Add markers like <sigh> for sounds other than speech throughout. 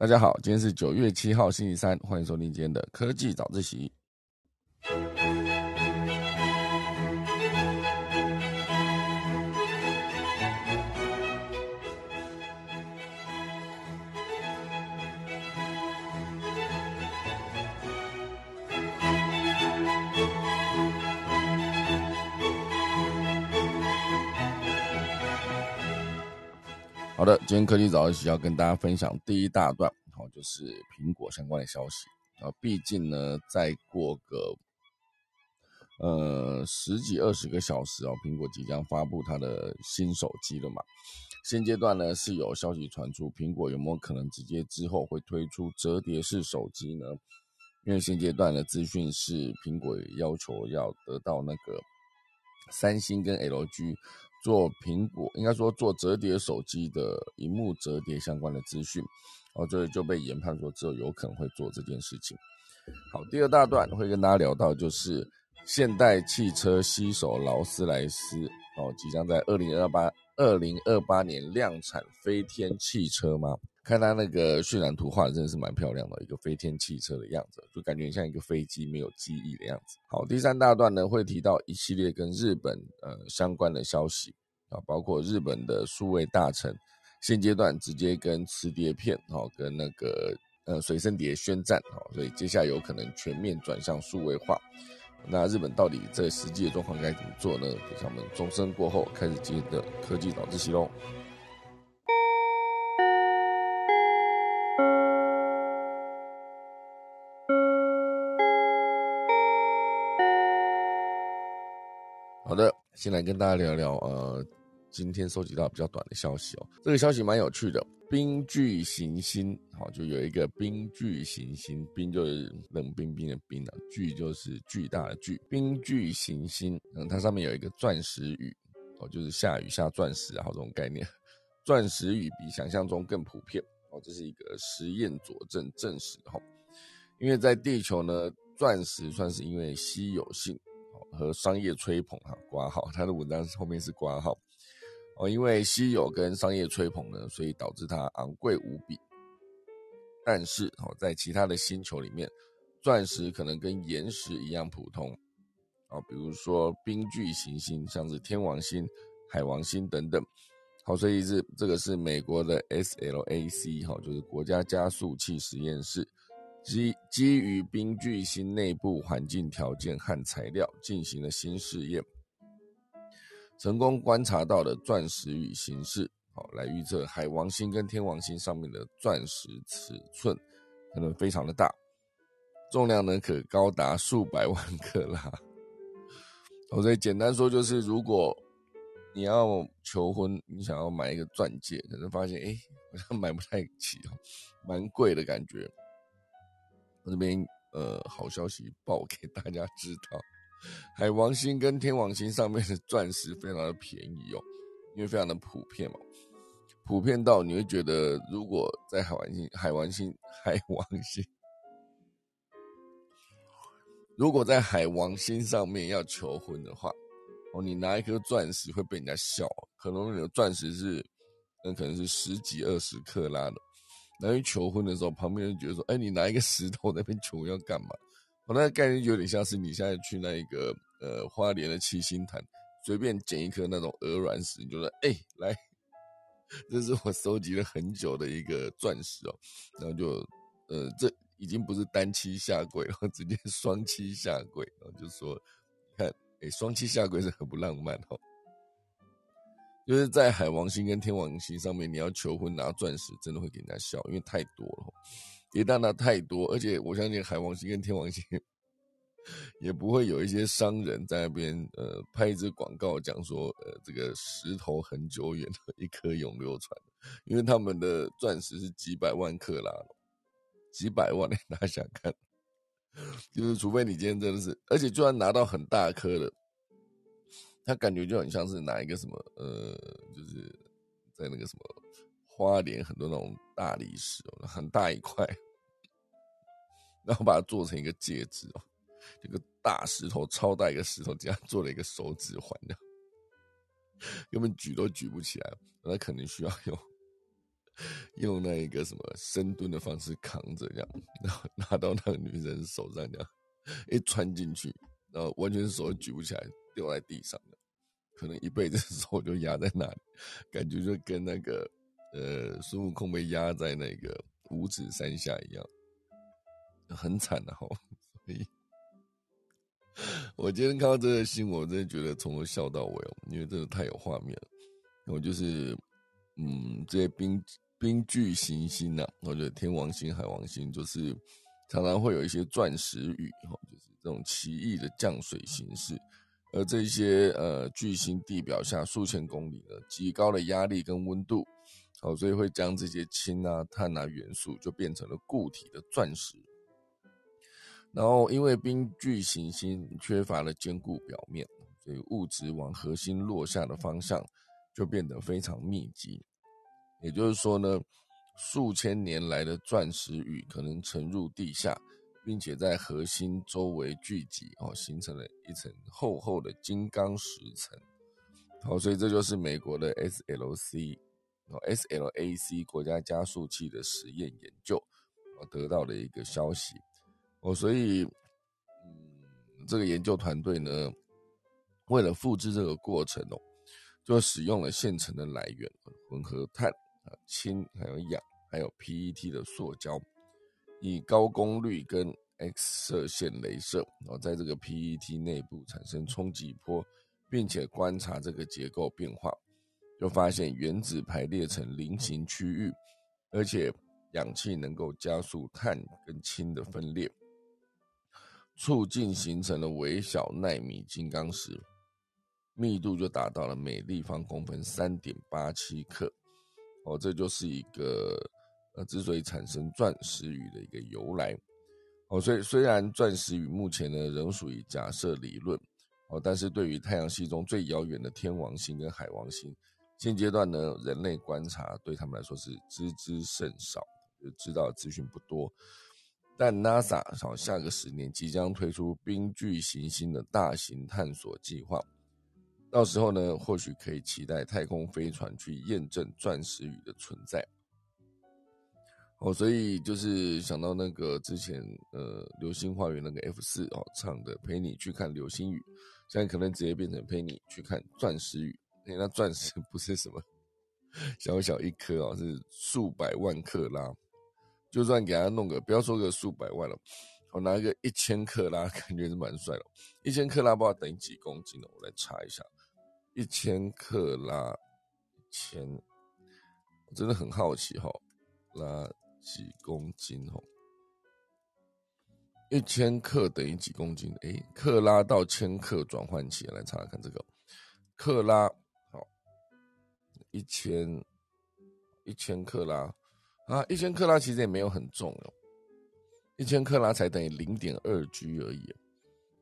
大家好，今天是九月七号星期三，欢迎收听今天的科技早自习。今天科技早自习要跟大家分享第一大段，好，就是苹果相关的消息啊。毕竟呢，再过个呃十几二十个小时哦，苹果即将发布它的新手机了嘛。现阶段呢，是有消息传出，苹果有没有可能直接之后会推出折叠式手机呢？因为现阶段的资讯是，苹果要求要得到那个三星跟 LG。做苹果应该说做折叠手机的荧幕折叠相关的资讯，然后这就被研判说之后有可能会做这件事情。好，第二大段会跟大家聊到就是现代汽车携手劳斯莱斯哦，即将在二零二八二零二八年量产飞天汽车吗？看他那个渲染图画的真的是蛮漂亮的，一个飞天汽车的样子，就感觉像一个飞机没有机翼的样子。好，第三大段呢会提到一系列跟日本呃相关的消息啊，包括日本的数位大臣现阶段直接跟磁碟片哦跟那个呃随身碟宣战哦，所以接下来有可能全面转向数位化。那日本到底在实际的状况该怎么做呢？就我们钟声过后开始今天的科技早自习喽。先来跟大家聊聊，呃，今天收集到比较短的消息哦。这个消息蛮有趣的，冰巨行星，好，就有一个冰巨行星，冰就是冷冰冰的冰啊，巨就是巨大的巨，冰巨行星，嗯，它上面有一个钻石雨，哦，就是下雨下钻石，然后这种概念，<laughs> 钻石雨比想象中更普遍，哦，这是一个实验佐证证实，哈，因为在地球呢，钻石算是因为稀有性。和商业吹捧哈挂号，他的文章后面是挂号哦，因为稀有跟商业吹捧呢，所以导致它昂贵无比。但是哦，在其他的星球里面，钻石可能跟岩石一样普通哦，比如说冰巨行星，像是天王星、海王星等等。好，所以是这个是美国的 SLAC 哈，就是国家加速器实验室。基基于冰巨星内部环境条件和材料进行了新试验，成功观察到的钻石与形式，好来预测海王星跟天王星上面的钻石尺寸可能非常的大，重量呢可高达数百万克拉。我所以简单说就是，如果你要求婚，你想要买一个钻戒，可能发现哎好像买不太起哦，蛮贵的感觉。我这边呃，好消息报给大家知道，海王星跟天王星上面的钻石非常的便宜哦，因为非常的普遍嘛，普遍到你会觉得，如果在海王星、海王星、海王星，如果在海王星上面要求婚的话，哦，你拿一颗钻石会被人家笑，可能你的钻石是，那可能是十几二十克拉的。然后求婚的时候，旁边人觉得说：“哎，你拿一个石头那边求要干嘛？”我 <laughs> 那个概念有点像是你现在去那一个呃花莲的七星潭，随便捡一颗那种鹅卵石，你就说：“哎，来，<laughs> 这是我收集了很久的一个钻石哦。”然后就呃，这已经不是单膝下跪了，<laughs> 直接双膝下跪，然后就说：“看，哎，双膝下跪是很不浪漫哦。”就是在海王星跟天王星上面，你要求婚拿钻石，真的会给人家笑，因为太多了，一旦拿太多，而且我相信海王星跟天王星 <laughs> 也不会有一些商人在那边呃拍一支广告，讲说呃这个石头很久远的一颗永流传，因为他们的钻石是几百万克拉，几百万，<laughs> 大家想看，就是除非你今天真的是，而且就算拿到很大颗的。他感觉就很像是拿一个什么，呃，就是在那个什么花莲很多那种大理石哦，很大一块，然后把它做成一个戒指哦，这个大石头超大一个石头，这样做了一个手指环的，根本举都举不起来，那可能需要用用那一个什么深蹲的方式扛着，这样，然后拿到那个女人手上，这样一穿进去，然后完全手举不起来，掉在地上，可能一辈子手就压在那里，感觉就跟那个呃孙悟空被压在那个五指山下一样，很惨的哈。<laughs> 所以，我今天看到这个新闻，我真的觉得从头笑到尾哦，因为真的太有画面了。我就是，嗯，这些冰。冰巨行星呐，或者天王星、海王星，就是常常会有一些钻石雨，哈，就是这种奇异的降水形式。而这些呃巨星地表下数千公里的极高的压力跟温度，好，所以会将这些氢啊、碳啊元素就变成了固体的钻石。然后因为冰巨行星缺乏了坚固表面，所以物质往核心落下的方向就变得非常密集。也就是说呢，数千年来的钻石雨可能沉入地下，并且在核心周围聚集，哦，形成了一层厚厚的金刚石层。好，所以这就是美国的 SLC 哦 SLAC 国家加速器的实验研究，哦得到的一个消息。哦，所以，嗯，这个研究团队呢，为了复制这个过程哦，就使用了现成的来源混合碳。啊，氢还有氧，还有 PET 的塑胶，以高功率跟 X 射线镭射，然后在这个 PET 内部产生冲击波，并且观察这个结构变化，就发现原子排列成菱形区域，而且氧气能够加速碳跟氢的分裂，促进形成了微小纳米金刚石，密度就达到了每立方公分三点八七克。哦，这就是一个呃，之所以产生钻石雨的一个由来。哦，所以虽然钻石雨目前呢仍属于假设理论，哦，但是对于太阳系中最遥远的天王星跟海王星，现阶段呢人类观察对他们来说是知之甚少，就知道资讯不多。但 NASA 好下个十年即将推出冰巨行星的大型探索计划。到时候呢，或许可以期待太空飞船去验证钻石雨的存在。哦，所以就是想到那个之前呃，流星花园那个 F 四哦唱的，陪你去看流星雨，现在可能直接变成陪你去看钻石雨。哎，那钻石 <laughs> 不是什么小小一颗哦，是数百万克拉。就算给他弄个，不要说个数百万了，我拿一个一千克拉，<laughs> 感觉是蛮帅的。一千克拉不知道等于几公斤呢？我来查一下。一千克拉，千，我真的很好奇哈，那几公斤哦？一千克等于几公斤？哎，克拉到千克转换起来查看这个，克拉好，一千一千克拉啊，一千克拉其实也没有很重哦，一千克拉才等于零点二 G 而已。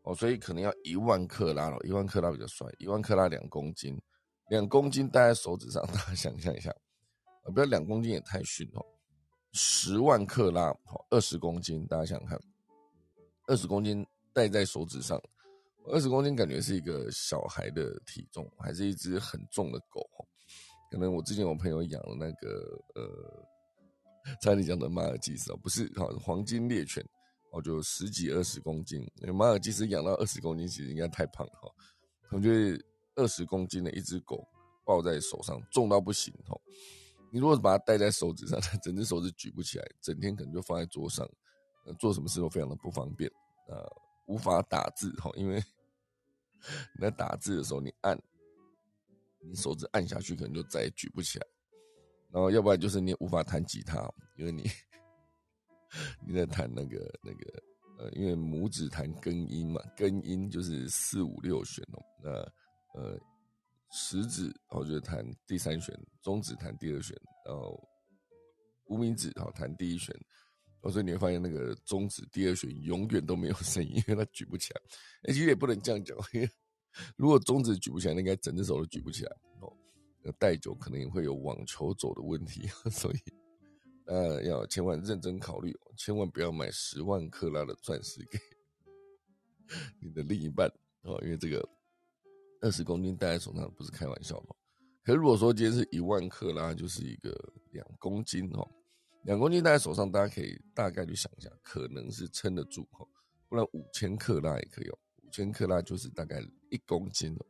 哦，所以可能要一万克拉了，一万克拉比较帅，一万克拉两公斤，两公斤戴在手指上，大家想象一下，啊，不要两公斤也太逊哦，十万克拉，好，二十公斤，大家想想看，二十公斤戴在手指上，二十公斤感觉是一个小孩的体重，还是一只很重的狗？可能我之前我朋友养了那个呃，差点讲的马尔济斯哦，不是，好，黄金猎犬。哦，就十几二十公斤，马尔济斯养到二十公斤，其实应该太胖了哈。我觉得二十公斤的一只狗抱在手上，重到不行哈。你如果把它戴在手指上，它 <laughs> 整只手指举不起来，整天可能就放在桌上，做什么事都非常的不方便啊，无法打字哈，因为你在打字的时候，你按，你手指按下去，可能就再也举不起来。然后要不然就是你无法弹吉他，因为你。你在弹那个那个呃，因为拇指弹根音嘛，根音就是四五六弦哦。那呃，食指哦就是弹第三弦，中指弹第二弦，然后无名指好弹第一弦。哦所以你会发现那个中指第二弦永远都没有声音，因为它举不起来。哎，其实也不能这样讲，因为如果中指举不起来，那应该整只手都举不起来哦。戴久可能也会有网球肘的问题，<laughs> 所以。呃，要千万认真考虑，千万不要买十万克拉的钻石给 <laughs> 你的另一半哦，因为这个二十公斤戴在手上不是开玩笑的。可如果说今天是一万克拉，就是一个两公斤哦，两公斤戴在手上，大家可以大概去想一下，可能是撑得住哈。不然五千克拉也可以哦，五千克拉就是大概一公斤哦，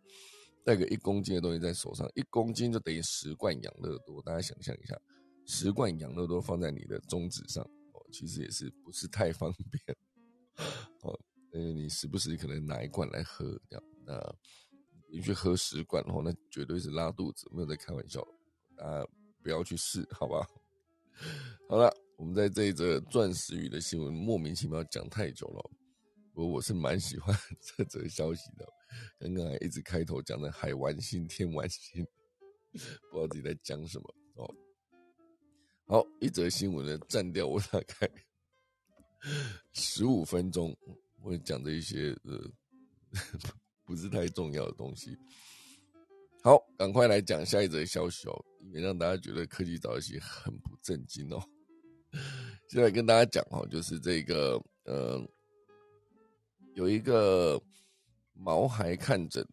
带个一公斤的东西在手上，一公斤就等于十罐养乐多，大家想象一下，十罐养乐多放在你的中指上哦，其实也是不是太方便 <laughs> 哦，因为你时不时可能拿一罐来喝这样，那你去喝十罐的话，那绝对是拉肚子，没有在开玩笑，大家不要去试，好吧？<laughs> 好了，我们在这一则钻石鱼的新闻莫名其妙讲太久了。我我是蛮喜欢 <laughs> 这则消息的，刚刚还一直开头讲的海王星、天王星，不知道自己在讲什么哦。好，一则新闻呢，占掉我大概十五分钟，我讲的一些呃不是太重要的东西。好，赶快来讲下一则消息哦，以免让大家觉得科技早起很不正经哦。<laughs> 现在跟大家讲哦，就是这个呃。有一个毛孩看诊、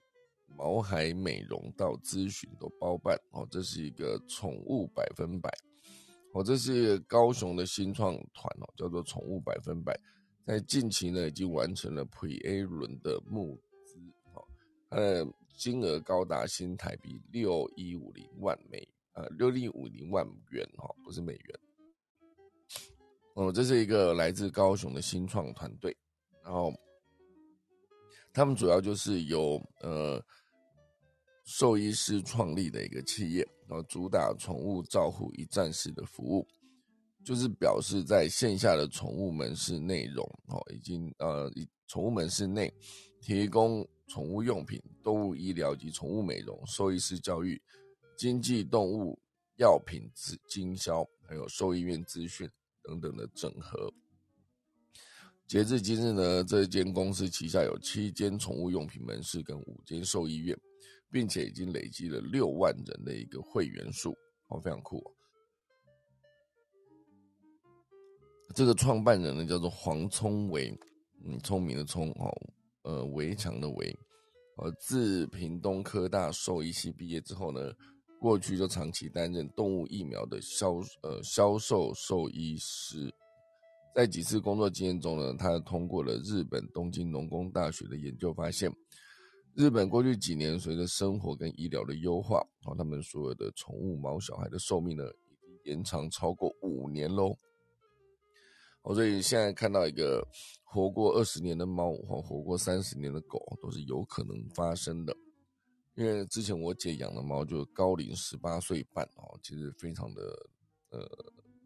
毛孩美容到咨询都包办哦，这是一个宠物百分百哦，这是高雄的新创团哦，叫做宠物百分百，在近期呢已经完成了 Pre A 轮的募呃，金额高达新台币六一五零万美呃六一五零万元哈，不是美元哦，这是一个来自高雄的新创团队，然后。他们主要就是由呃兽医师创立的一个企业，然后主打宠物照护一站式的服务，就是表示在线下的宠物门市内容哦，已经呃宠物门市内提供宠物用品、动物医疗及宠物美容、兽医师教育、经济动物药品资经销，还有兽医院资讯等等的整合。截至今日呢，这间公司旗下有七间宠物用品门市跟五间兽医院，并且已经累积了六万人的一个会员数，哦，非常酷。这个创办人呢叫做黄聪伟，嗯，聪明的聪，哦，呃，围墙的围，呃，自屏东科大兽医系毕业之后呢，过去就长期担任动物疫苗的销，呃，销售兽医师。在几次工作经验中呢，他通过了日本东京农工大学的研究，发现日本过去几年随着生活跟医疗的优化，哦，他们所有的宠物毛小孩的寿命呢，已经延长超过五年喽。哦，所以现在看到一个活过二十年的猫或活过三十年的狗，都是有可能发生的。因为之前我姐养的猫就高龄十八岁半哦，其实非常的呃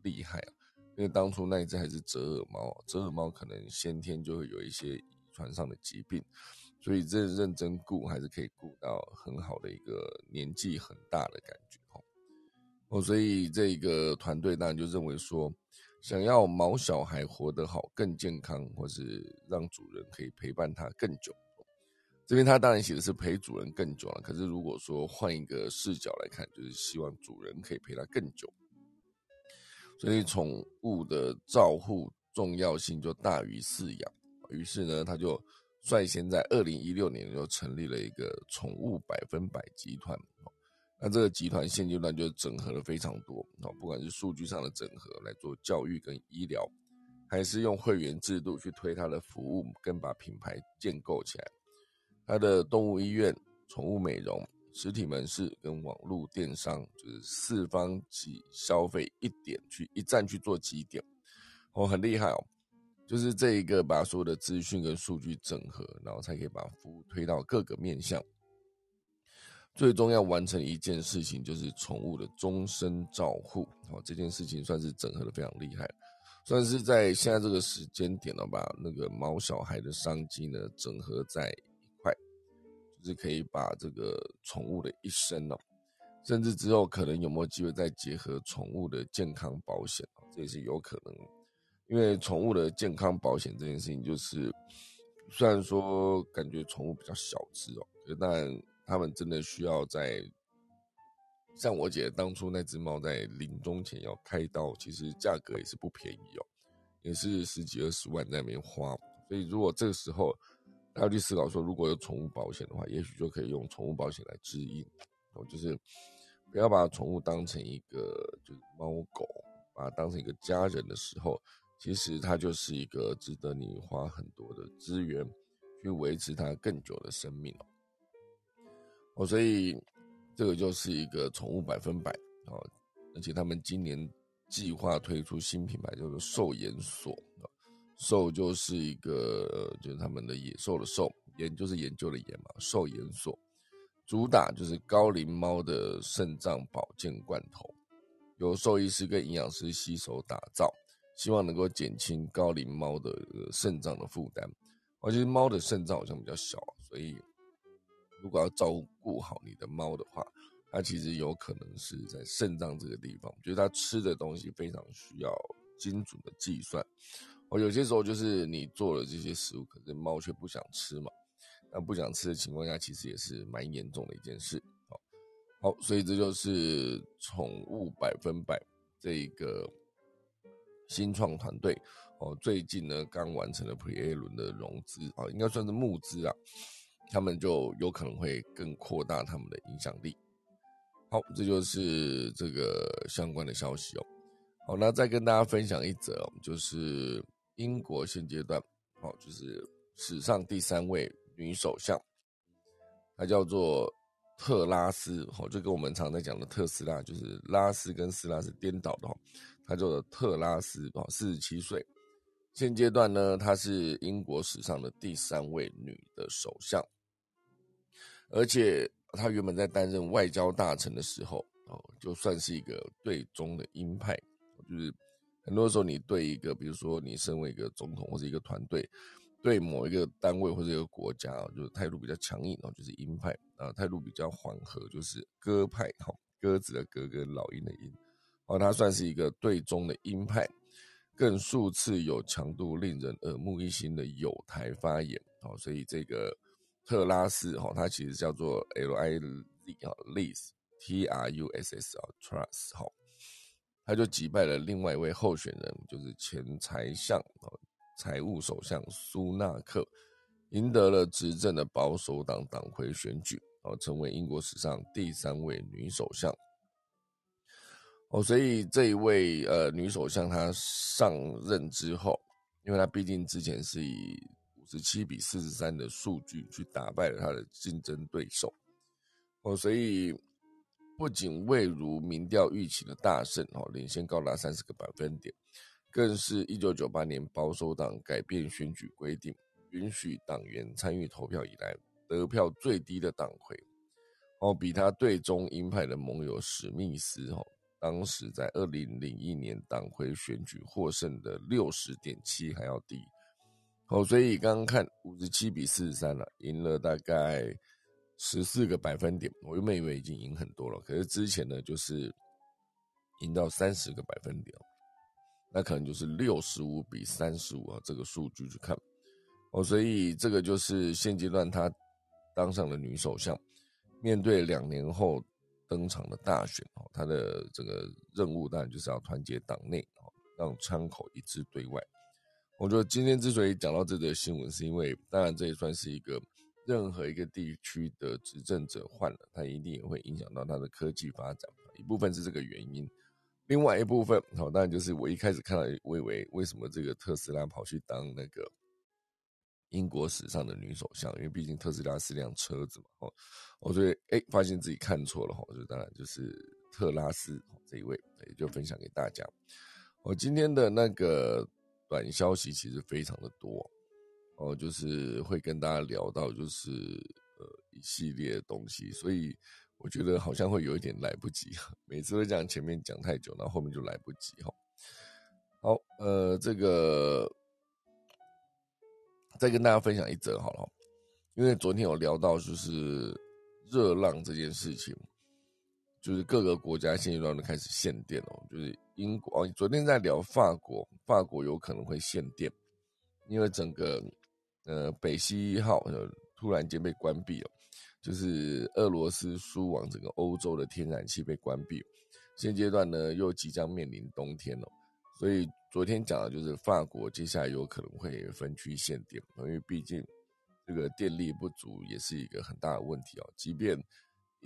厉害啊。因为当初那一只还是折耳猫，折耳猫可能先天就会有一些遗传上的疾病，所以这认真顾还是可以顾到很好的一个年纪很大的感觉哦。哦，所以这个团队当然就认为说，想要毛小孩活得好、更健康，或是让主人可以陪伴它更久。这边他当然写的是陪主人更久了，可是如果说换一个视角来看，就是希望主人可以陪它更久。所以宠物的照护重要性就大于饲养，于是呢，他就率先在二零一六年就成立了一个宠物百分百集团。那这个集团现阶段就整合了非常多，哦不管是数据上的整合来做教育跟医疗，还是用会员制度去推它的服务，跟把品牌建构起来。它的动物医院、宠物美容。实体门市跟网络电商就是四方起消费一点去一站去做几点，哦，很厉害哦，就是这一个把所有的资讯跟数据整合，然后才可以把服务推到各个面向。最终要完成一件事情，就是宠物的终身照护。好，这件事情算是整合的非常厉害，算是在现在这个时间点了吧，那个毛小孩的商机呢整合在一块。就是可以把这个宠物的一生哦，甚至之后可能有没有机会再结合宠物的健康保险这也是有可能。因为宠物的健康保险这件事情，就是虽然说感觉宠物比较小只哦，但他们真的需要在像我姐当初那只猫在临终前要开刀，其实价格也是不便宜哦，也是十几二十万在那边花。所以如果这个时候，要去思考说，如果有宠物保险的话，也许就可以用宠物保险来指引。哦，就是不要把宠物当成一个就是猫狗，把它当成一个家人的时候，其实它就是一个值得你花很多的资源去维持它更久的生命。哦，所以这个就是一个宠物百分百哦，而且他们今年计划推出新品牌，叫做兽研所。兽就是一个，就是他们的野兽的兽，研就是研究的研嘛。兽研所主打就是高龄猫的肾脏保健罐头，由兽医师跟营养师携手打造，希望能够减轻高龄猫的肾脏的负担。而且猫的肾脏好像比较小，所以如果要照顾好你的猫的话，它其实有可能是在肾脏这个地方，就是它吃的东西非常需要精准的计算。哦，有些时候就是你做了这些食物，可是猫却不想吃嘛。那不想吃的情况下，其实也是蛮严重的一件事。好，好，所以这就是宠物百分百这一个新创团队哦，最近呢刚完成了 Pre A 轮的融资啊，应该算是募资啊，他们就有可能会更扩大他们的影响力。好，这就是这个相关的消息哦。好，那再跟大家分享一则，就是。英国现阶段，哦，就是史上第三位女首相，她叫做特拉斯，哦，就跟我们常在讲的特斯拉，就是拉斯跟斯拉是颠倒的，哈，她叫做特拉斯，哦，四十七岁，现阶段呢，她是英国史上的第三位女的首相，而且他原本在担任外交大臣的时候，哦，就算是一个对中的鹰派，就是。很多时候，你对一个，比如说你身为一个总统或者一个团队，对某一个单位或者一个国家，就是态度比较强硬哦，就是鹰派啊；态度比较缓和，就是鸽派。哈，鸽子的鸽跟老鹰的鹰，哦，他算是一个对中的鹰派，更数次有强度令人耳目一新的有台发言。哦，所以这个特拉斯，哈，他其实叫做 L I Z 啊，Liz T R U S S 啊，Trust 哈。他就击败了另外一位候选人，就是前财相、财务首相苏纳克，赢得了执政的保守党党魁选举，哦，成为英国史上第三位女首相。哦，所以这一位呃女首相她上任之后，因为她毕竟之前是以十七比四十三的数据去打败了他的竞争对手，哦，所以。不仅未如民调预期的大胜，哦，领先高达三十个百分点，更是一九九八年保守党改变选举规定，允许党员参与投票以来得票最低的党魁，哦，比他对中鹰派的盟友史密斯，哦，当时在二零零一年党魁选举获胜的六十点七还要低，哦，所以刚刚看五十七比四十三了，赢了大概。十四个百分点，我原本以为已经赢很多了，可是之前呢，就是赢到三十个百分点，那可能就是六十五比三十五啊，这个数据去看哦，所以这个就是现阶段他当上了女首相，面对两年后登场的大选哦，他的这个任务当然就是要团结党内哦，让窗口一致对外。我觉得今天之所以讲到这则新闻，是因为当然这也算是一个。任何一个地区的执政者换了，他一定也会影响到他的科技发展。一部分是这个原因，另外一部分，好，当然就是我一开始看到，我以为为什么这个特斯拉跑去当那个英国史上的女首相？因为毕竟特斯拉是辆车子嘛。哦，我觉得哎，发现自己看错了哈。就当然就是特拉斯这一位，也就分享给大家。我今天的那个短消息其实非常的多。哦，就是会跟大家聊到，就是呃一系列的东西，所以我觉得好像会有一点来不及，每次都讲前面讲太久，然后后面就来不及哈。好，呃，这个再跟大家分享一则好了，因为昨天有聊到就是热浪这件事情，就是各个国家现阶段都开始限电哦，就是英国哦，昨天在聊法国，法国有可能会限电，因为整个。呃，北溪一号呃突然间被关闭了，就是俄罗斯输往整个欧洲的天然气被关闭，现阶段呢又即将面临冬天了，所以昨天讲的就是法国接下来有可能会分区限电，因为毕竟这个电力不足也是一个很大的问题哦。即便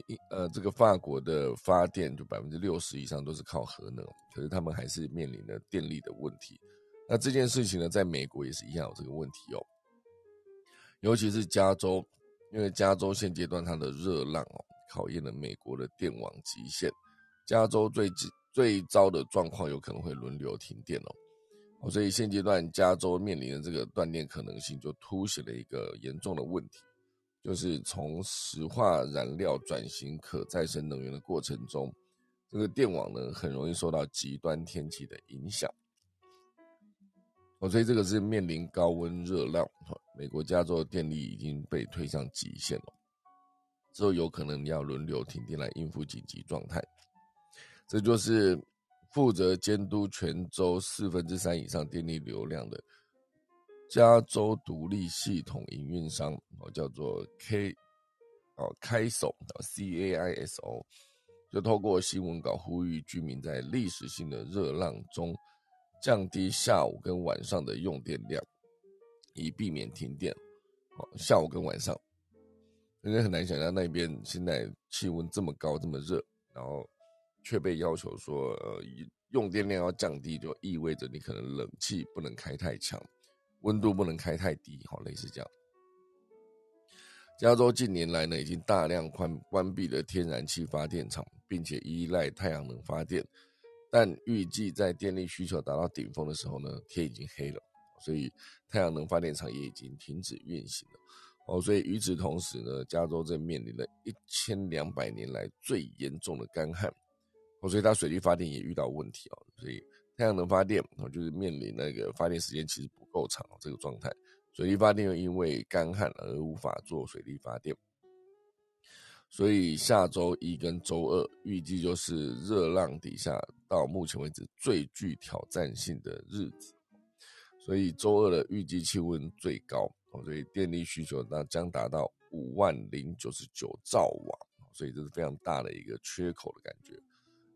一呃，这个法国的发电就百分之六十以上都是靠核能，可是他们还是面临着电力的问题。那这件事情呢，在美国也是一样有这个问题哦，尤其是加州，因为加州现阶段它的热浪哦，考验了美国的电网极限。加州最最糟的状况有可能会轮流停电，哦，所以现阶段加州面临的这个断电可能性，就凸显了一个严重的问题。就是从石化燃料转型可再生能源的过程中，这个电网呢很容易受到极端天气的影响。哦，所以这个是面临高温热浪，美国加州电力已经被推向极限了，之后有可能要轮流停电来应付紧急状态。这就是负责监督全州四分之三以上电力流量的。加州独立系统营运商哦，叫做 K 哦，开手 C A I S O，就透过新闻稿呼吁居民在历史性的热浪中降低下午跟晚上的用电量，以避免停电。哦，下午跟晚上，人家很难想象那边现在气温这么高这么热，然后却被要求说呃用电量要降低，就意味着你可能冷气不能开太强。温度不能开太低，好，类似这样。加州近年来呢，已经大量关关闭了天然气发电厂，并且依赖太阳能发电。但预计在电力需求达到顶峰的时候呢，天已经黑了，所以太阳能发电厂也已经停止运行了。哦，所以与此同时呢，加州正面临了一千两百年来最严重的干旱。哦，所以它水力发电也遇到问题哦，所以。太阳能发电哦，就是面临那个发电时间其实不够长这个状态。水力发电又因为干旱而无法做水力发电，所以下周一跟周二预计就是热浪底下到目前为止最具挑战性的日子。所以周二的预计气温最高哦，所以电力需求那将达到五万零九十九兆瓦，所以这是非常大的一个缺口的感觉。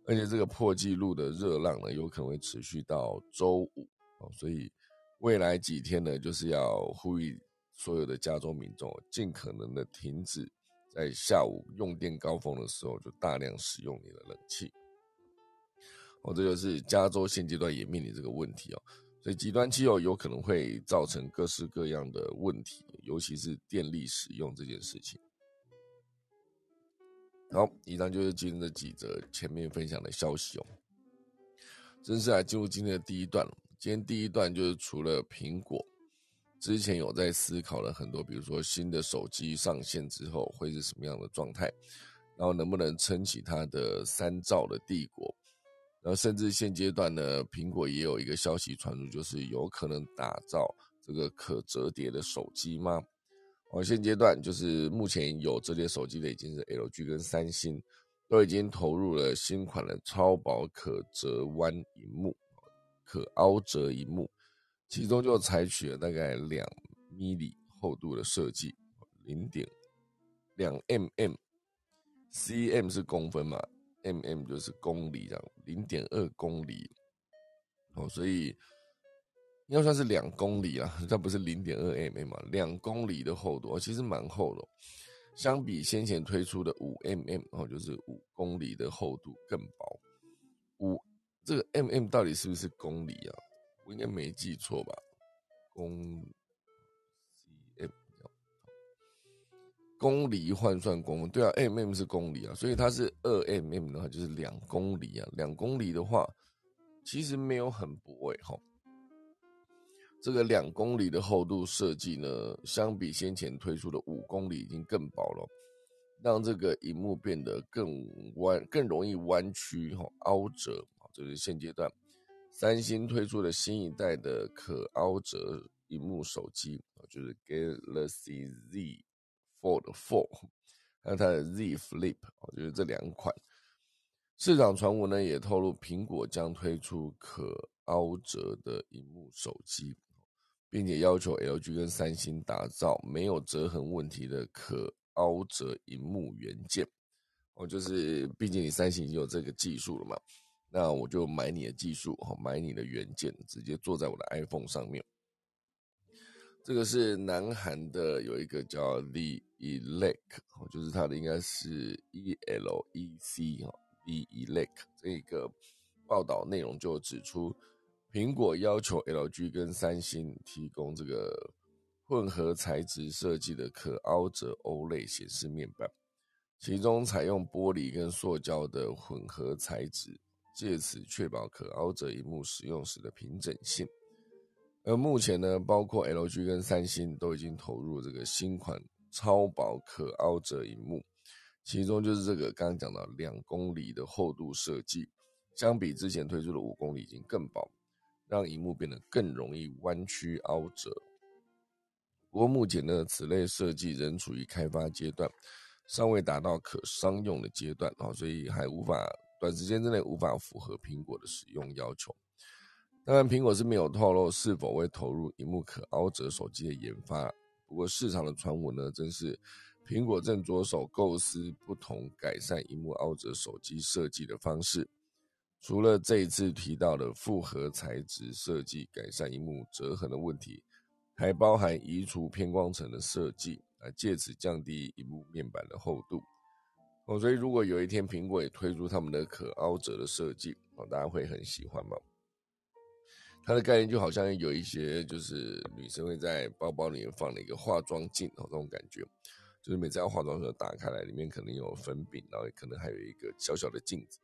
而且这个破纪录的热浪呢，有可能会持续到周五哦，所以未来几天呢，就是要呼吁所有的加州民众尽可能的停止在下午用电高峰的时候就大量使用你的冷气。哦，这就是加州现阶段也面临这个问题哦，所以极端气候有可能会造成各式各样的问题，尤其是电力使用这件事情。好，以上就是今天的几则前面分享的消息哦。正式来进入今天的第一段今天第一段就是除了苹果之前有在思考了很多，比如说新的手机上线之后会是什么样的状态，然后能不能撑起它的三兆的帝国，然后甚至现阶段呢，苹果也有一个消息传出，就是有可能打造这个可折叠的手机吗？哦，现阶段就是目前有折叠手机的已经是 LG 跟三星，都已经投入了新款的超薄可折弯荧幕，可凹折荧幕，其中就采取了大概两 mm 厚度的设计，零点两 mm，cm 是公分嘛，mm 就是公里这样，零点二公里，哦，所以。应该算是两公里啊，<laughs> 它不是零点二 mm 嘛？两公里的厚度，其实蛮厚的。相比先前推出的五 mm，哦，就是五公里的厚度更薄。五这个 mm 到底是不是公里啊？我应该没记错吧？公 cm 公里换算公分，对啊，mm 是公里啊，所以它是二 mm 的话就是两公里啊。两公里的话，其实没有很薄诶，哈。这个两公里的厚度设计呢，相比先前推出的五公里已经更薄了，让这个荧幕变得更弯、更容易弯曲、哈凹折。这是现阶段三星推出的新一代的可凹折荧幕手机，就是 Galaxy Z Fold 4，还有它的 Z Flip，就是这两款。市场传闻呢也透露，苹果将推出可凹折的荧幕手机。并且要求 LG 跟三星打造没有折痕问题的可凹折荧幕元件。哦，就是毕竟你三星已经有这个技术了嘛，那我就买你的技术，哦，买你的元件，直接做在我的 iPhone 上面。这个是南韩的有一个叫 The Elec，就是它的应该是 E L E C 哈，The Elec 这个报道内容就指出，苹果要求 LG 跟三星提供这个混合材质设计的可凹折 OLED 显示面板，其中采用玻璃跟塑胶的混合材质，借此确保可凹折荧幕使用时的平整性。而目前呢，包括 LG 跟三星都已经投入这个新款超薄可凹折荧幕，其中就是这个刚刚讲到两公里的厚度设计，相比之前推出的五公里已经更薄，让荧幕变得更容易弯曲凹折。不过目前呢，此类设计仍处于开发阶段，尚未达到可商用的阶段啊，所以还无法短时间之内无法符合苹果的使用要求。当然，苹果是没有透露是否会投入荧幕可凹折手机的研发。不过，市场的传闻呢，正是苹果正着手构思不同改善荧幕凹折手机设计的方式。除了这一次提到的复合材质设计改善荧幕折痕的问题，还包含移除偏光层的设计，来借此降低荧幕面板的厚度。哦，所以如果有一天苹果也推出他们的可凹折的设计，哦，大家会很喜欢吗？它的概念就好像有一些，就是女生会在包包里面放了一个化妆镜哦，这种感觉，就是每次要化妆的时候打开来，里面可能有粉饼，然后可能还有一个小小的镜子。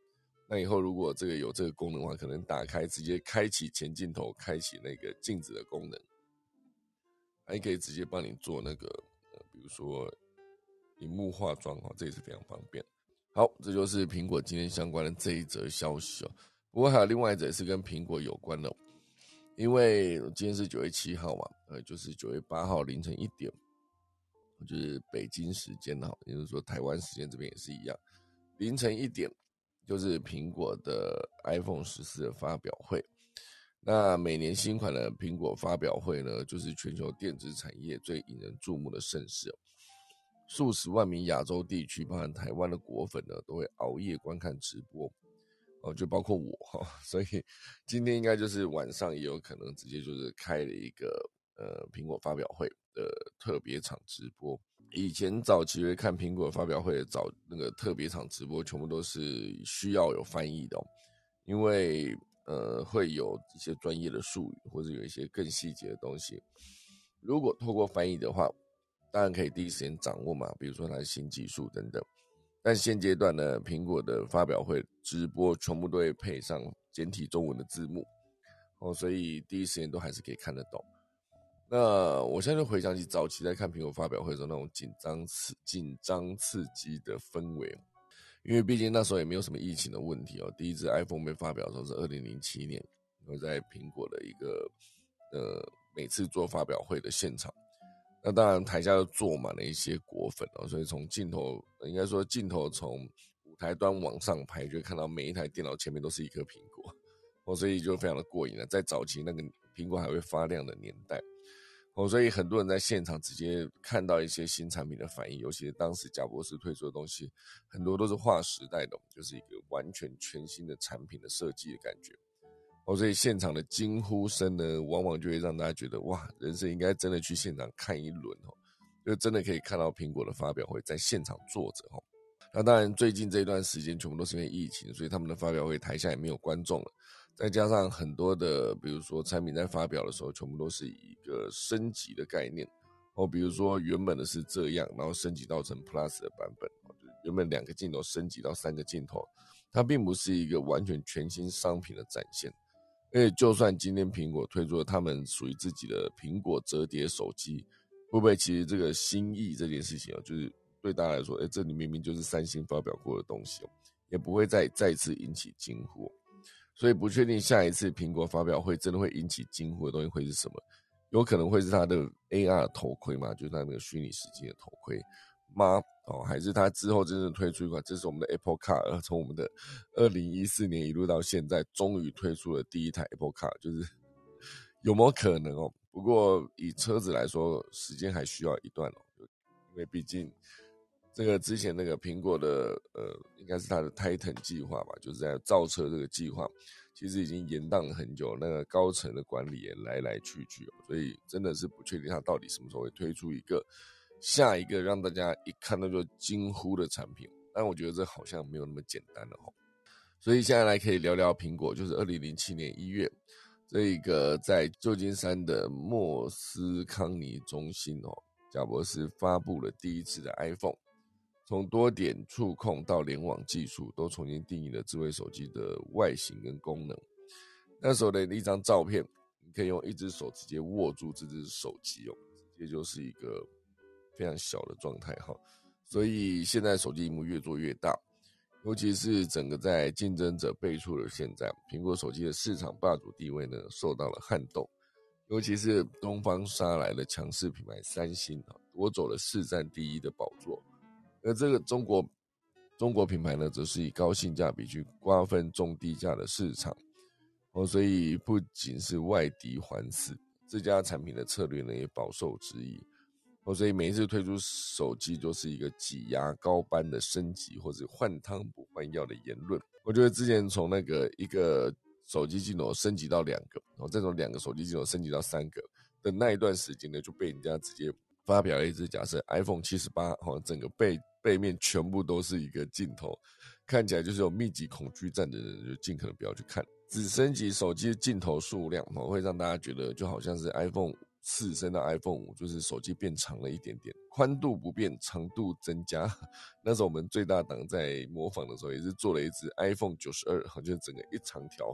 那以后如果这个有这个功能的话，可能打开直接开启前镜头，开启那个镜子的功能，还可以直接帮你做那个，呃，比如说荧幕化妆哦，这也是非常方便。好，这就是苹果今天相关的这一则消息哦。不过还有另外一则是跟苹果有关的。因为今天是九月七号嘛，呃，就是九月八号凌晨一点，就是北京时间哈，也就是说台湾时间这边也是一样，凌晨一点就是苹果的 iPhone 十四的发表会。那每年新款的苹果发表会呢，就是全球电子产业最引人注目的盛事，数十万名亚洲地区，包含台湾的果粉呢，都会熬夜观看直播。哦，就包括我哈，<laughs> 所以今天应该就是晚上也有可能直接就是开了一个呃苹果发表会的特别场直播。以前早期看苹果发表会早那个特别场直播，全部都是需要有翻译的，因为呃会有一些专业的术语或者有一些更细节的东西，如果透过翻译的话，当然可以第一时间掌握嘛，比如说它的新技术等等。但现阶段呢，苹果的发表会直播全部都会配上简体中文的字幕哦，所以第一时间都还是可以看得懂。那我现在就回想起早期在看苹果发表会的时候那种紧张刺紧张刺激的氛围，因为毕竟那时候也没有什么疫情的问题哦。第一支 iPhone 被发表的时候是二零零七年，我在苹果的一个呃每次做发表会的现场。那当然，台下都坐满了一些果粉哦，所以从镜头，应该说镜头从舞台端往上拍，就看到每一台电脑前面都是一颗苹果，哦，所以就非常的过瘾了。在早期那个苹果还会发亮的年代，哦，所以很多人在现场直接看到一些新产品的反应，尤其是当时贾博士推出的东西，很多都是划时代的，就是一个完全全新的产品的设计的感觉。哦，所以现场的惊呼声呢，往往就会让大家觉得哇，人生应该真的去现场看一轮哦，就真的可以看到苹果的发表会，在现场坐着哦。那当然，最近这一段时间全部都是因为疫情，所以他们的发表会台下也没有观众了。再加上很多的，比如说产品在发表的时候，全部都是一个升级的概念哦，比如说原本的是这样，然后升级到成 Plus 的版本，原本两个镜头升级到三个镜头，它并不是一个完全全新商品的展现。而且，就算今天苹果推出了他们属于自己的苹果折叠手机，会不会其实这个心意这件事情哦，就是对大家来说，哎，这里明明就是三星发表过的东西哦，也不会再再次引起惊呼。所以不确定下一次苹果发表会真的会引起惊呼的东西会是什么，有可能会是它的 AR 头盔嘛，就是它那个虚拟实境的头盔。吗？哦，还是它之后真正推出一款，这是我们的 Apple Car，从我们的二零一四年一路到现在，终于推出了第一台 Apple Car，就是 <laughs> 有没有可能哦？不过以车子来说，时间还需要一段哦，因为毕竟这个之前那个苹果的呃，应该是它的 Titan 计划吧，就是在造车这个计划，其实已经延宕了很久，那个高层的管理也来来去去，所以真的是不确定它到底什么时候会推出一个下一个让大家一看到就惊呼的产品。但我觉得这好像没有那么简单了哈。所以现在来可以聊聊苹果，就是二零零七年一月，这一个在旧金山的莫斯康尼中心哦，贾博士发布了第一次的 iPhone。从多点触控到联网技术，都重新定义了智慧手机的外形跟功能。那时候的一张照片，你可以用一只手直接握住这只手机哦，直接就是一个非常小的状态哈。所以现在手机屏幕越做越大，尤其是整个在竞争者辈出的现在，苹果手机的市场霸主地位呢受到了撼动。尤其是东方杀来的强势品牌三星啊，夺走了市占第一的宝座。而这个中国中国品牌呢，则是以高性价比去瓜分中低价的市场哦，所以不仅是外敌环伺，这家产品的策略呢也饱受质疑哦，所以每一次推出手机都是一个挤牙膏般的升级，或者换汤不换药的言论。我觉得之前从那个一个手机镜头升级到两个，然后再从两个手机镜头升级到三个的那一段时间呢，就被人家直接发表了一支假设，iPhone 七十八好像整个背。背面全部都是一个镜头，看起来就是有密集恐惧症的人就尽可能不要去看。只升级手机的镜头数量，哦，会让大家觉得就好像是 iPhone 四升到 iPhone 五，就是手机变长了一点点，宽度不变，长度增加。<laughs> 那时候我们最大档在模仿的时候，也是做了一只 iPhone 九十二，好像整个一长条，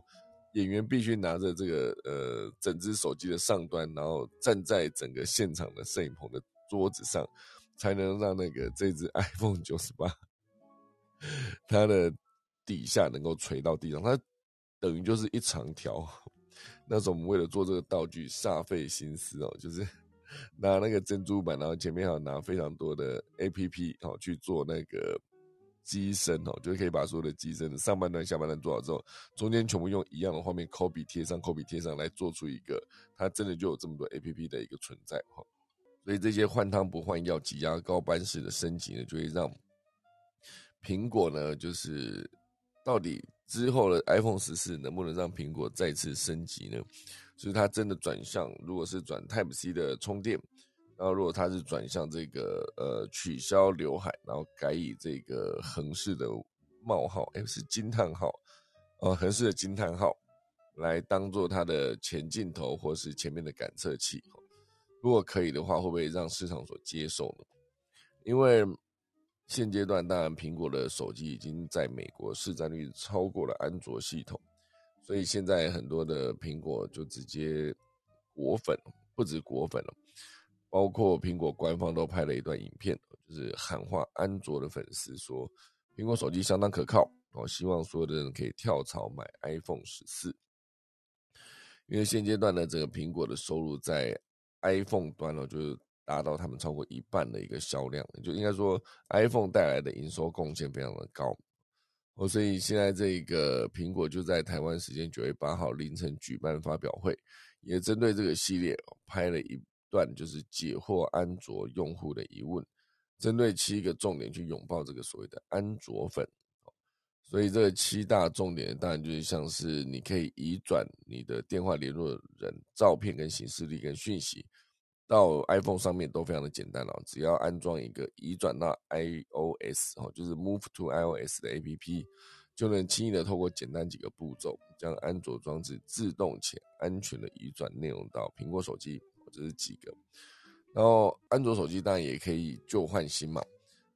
演员必须拿着这个呃整只手机的上端，然后站在整个现场的摄影棚的桌子上。才能让那个这只 <laughs> iPhone 九十八，它的底下能够垂到地上，它等于就是一长条。那时候我们为了做这个道具，煞费心思哦，就是拿那个珍珠板，然后前面还要拿非常多的 APP 哦去做那个机身哦，就是可以把所有的机身的上半段、下半段做好之后，中间全部用一样的画面抠笔贴上、抠笔贴上来做出一个，它真的就有这么多 APP 的一个存在哈。所以这些换汤不换药、挤压高班式的升级呢，就会让苹果呢，就是到底之后的 iPhone 十四能不能让苹果再次升级呢？就是它真的转向，如果是转 Type C 的充电，然后如果它是转向这个呃取消刘海，然后改以这个横式的冒号，哎，是惊叹号，呃，横式的惊叹号来当做它的前镜头或是前面的感测器。如果可以的话，会不会让市场所接受呢？因为现阶段，当然苹果的手机已经在美国市占率超过了安卓系统，所以现在很多的苹果就直接果粉，不止果粉了，包括苹果官方都拍了一段影片，就是喊话安卓的粉丝说，苹果手机相当可靠，我希望所有的人可以跳槽买 iPhone 十四，因为现阶段呢，整个苹果的收入在 iPhone 端呢，就是达到他们超过一半的一个销量，就应该说 iPhone 带来的营收贡献非常的高。哦，所以现在这个苹果就在台湾时间九月八号凌晨举办发表会，也针对这个系列拍了一段，就是解惑安卓用户的疑问，针对七个重点去拥抱这个所谓的安卓粉。所以这七大重点当然就是像是你可以移转你的电话联络人、照片跟形式力跟讯息到 iPhone 上面都非常的简单了，只要安装一个移转到 iOS 哦，就是 Move to iOS 的 APP，就能轻易的透过简单几个步骤，将安卓装置自动且安全的移转内容到苹果手机，这是几个。然后安卓手机当然也可以旧换新嘛，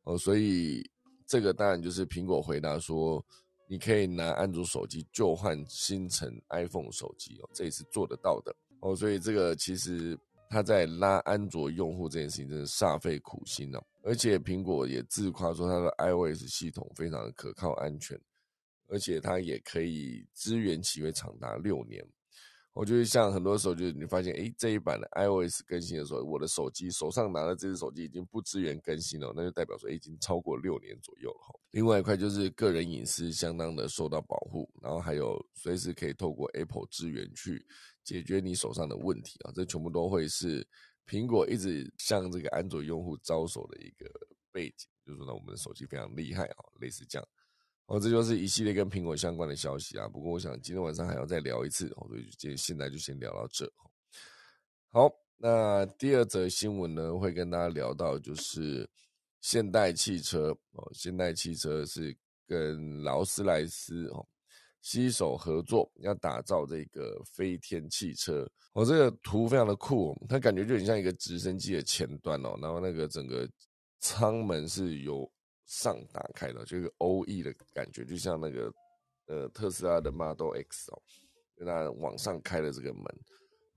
哦，所以。这个当然就是苹果回答说，你可以拿安卓手机旧换新成 iPhone 手机哦，这也是做得到的哦。所以这个其实他在拉安卓用户这件事情真的煞费苦心了。而且苹果也自夸说，它的 iOS 系统非常的可靠安全，而且它也可以支援企业长达六年。我觉得像很多时候，就是你发现，哎，这一版的 iOS 更新的时候，我的手机手上拿的这只手机已经不支援更新了，那就代表说已经超过六年左右了。另外一块就是个人隐私相当的受到保护，然后还有随时可以透过 Apple 支援去解决你手上的问题啊，这全部都会是苹果一直向这个安卓用户招手的一个背景。就是说呢我们的手机非常厉害啊，类似这样。哦，这就是一系列跟苹果相关的消息啊。不过我想今天晚上还要再聊一次，所以今天现在就先聊到这。好，那第二则新闻呢，会跟大家聊到就是现代汽车哦，现代汽车是跟劳斯莱斯哦携手合作，要打造这个飞天汽车。哦，这个图非常的酷，它感觉就很像一个直升机的前端哦，然后那个整个舱门是有上打开的，就是 O E 的感觉，就像那个呃特斯拉的 Model X 哦，那往上开的这个门。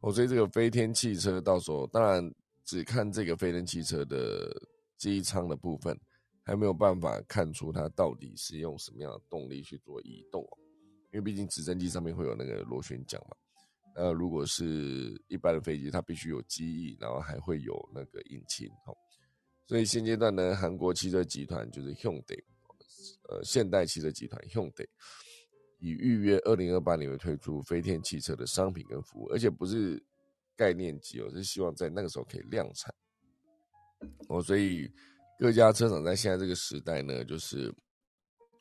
哦，所以这个飞天汽车到时候当然只看这个飞天汽车的机舱的部分，还没有办法看出它到底是用什么样的动力去做移动哦，因为毕竟直升机上面会有那个螺旋桨嘛。呃，如果是一般的飞机，它必须有机翼，然后还会有那个引擎哦。所以现阶段呢，韩国汽车集团就是 Hyundai，呃，现代汽车集团 Hyundai 以预约二零二八年会推出飞天汽车的商品跟服务，而且不是概念机哦，是希望在那个时候可以量产哦。所以各家车厂在现在这个时代呢，就是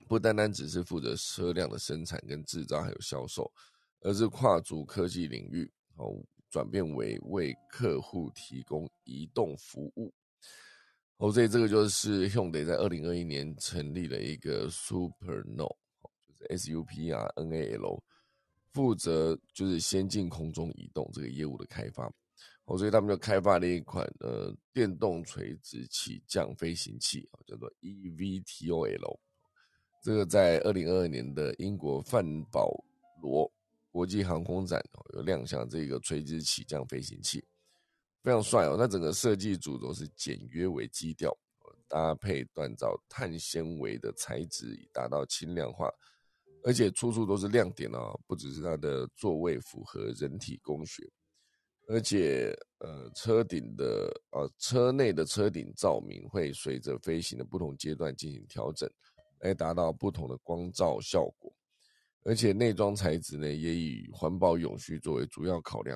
不单单只是负责车辆的生产跟制造还有销售，而是跨足科技领域哦，转变为为客户提供移动服务。哦，所以这个就是 Hyundai 在二零二一年成立了一个 Supernal，就是 S U P R N A L，负责就是先进空中移动这个业务的开发。哦，所以他们就开发了一款呃电动垂直起降飞行器，叫做 E V T O L。这个在二零二二年的英国范保罗国际航空展有亮相这个垂直起降飞行器。非常帅哦！那整个设计主轴是简约为基调，搭配锻造碳纤维的材质，以达到轻量化，而且处处都是亮点哦。不只是它的座位符合人体工学，而且呃，车顶的呃车内的车顶照明会随着飞行的不同阶段进行调整，来达到不同的光照效果。而且内装材质呢，也以环保永续作为主要考量。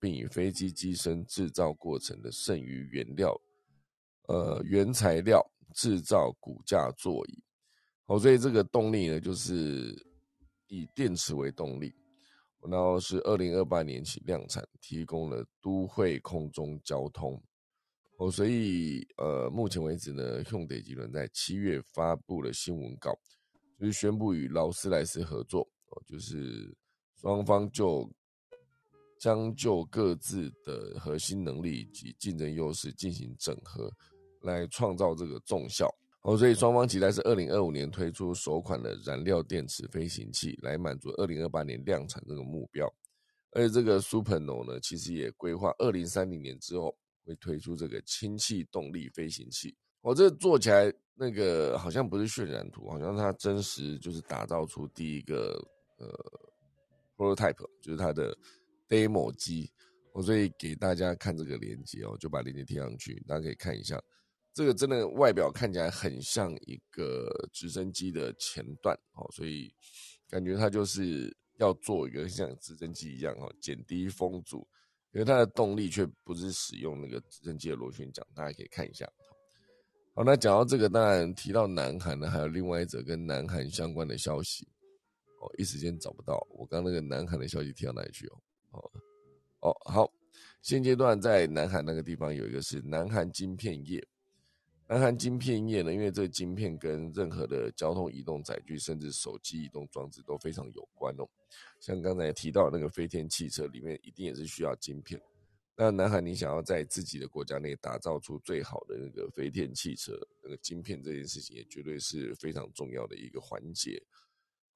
并以飞机机身制造过程的剩余原料，呃，原材料制造骨架座椅。好，所以这个动力呢，就是以电池为动力，然后是二零二八年起量产，提供了都会空中交通。哦，所以呃，目前为止呢，用德集团在七月发布了新闻稿，就是宣布与劳斯莱斯合作，哦，就是双方就。将就各自的核心能力以及竞争优势进行整合，来创造这个重效。哦，所以双方期待是二零二五年推出首款的燃料电池飞行器，来满足二零二八年量产这个目标。而且这个 Superno 呢，其实也规划二零三零年之后会推出这个氢气动力飞行器。我这做起来那个好像不是渲染图，好像它真实就是打造出第一个呃 prototype，就是它的。Demo 机，我所以给大家看这个链接哦，就把链接贴上去，大家可以看一下。这个真的外表看起来很像一个直升机的前段哦，所以感觉它就是要做一个像直升机一样哦，减低风阻，因为它的动力却不是使用那个直升机的螺旋桨，大家可以看一下。好，那讲到这个，当然提到南韩呢，还有另外一则跟南韩相关的消息哦，一时间找不到，我刚那个南韩的消息提到哪里去哦？哦好，现阶段在南韩那个地方有一个是南韩晶片业，南韩晶片业呢，因为这个晶片跟任何的交通移动载具，甚至手机移动装置都非常有关哦。像刚才提到那个飞天汽车里面，一定也是需要晶片。那南韩你想要在自己的国家内打造出最好的那个飞天汽车，那个晶片这件事情也绝对是非常重要的一个环节